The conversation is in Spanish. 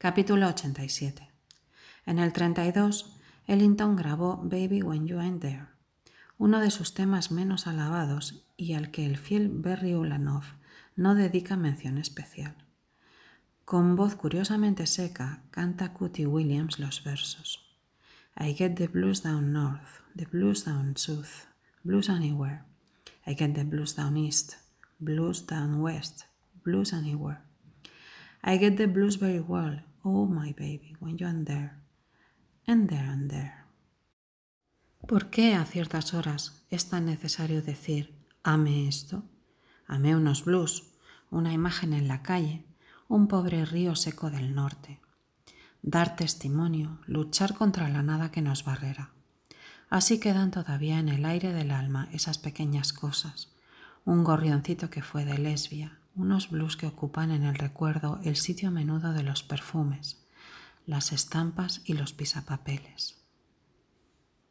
Capítulo 87. En el 32, Ellington grabó Baby When You Ain't There, uno de sus temas menos alabados y al que el fiel Berry Ulanov no dedica mención especial. Con voz curiosamente seca, canta Cootie Williams los versos. I get the blues down north, the blues down south, blues anywhere. I get the blues down east, blues down west, blues anywhere. I get the blues very well, Oh, my baby, when you're there, and there and there. ¿Por qué a ciertas horas es tan necesario decir ame esto? Ame unos blues, una imagen en la calle, un pobre río seco del norte. Dar testimonio, luchar contra la nada que nos barrera. Así quedan todavía en el aire del alma esas pequeñas cosas. Un gorrioncito que fue de lesbia, unos blues que ocupan en el recuerdo el sitio a menudo de los perfumes, las estampas y los pisapapeles.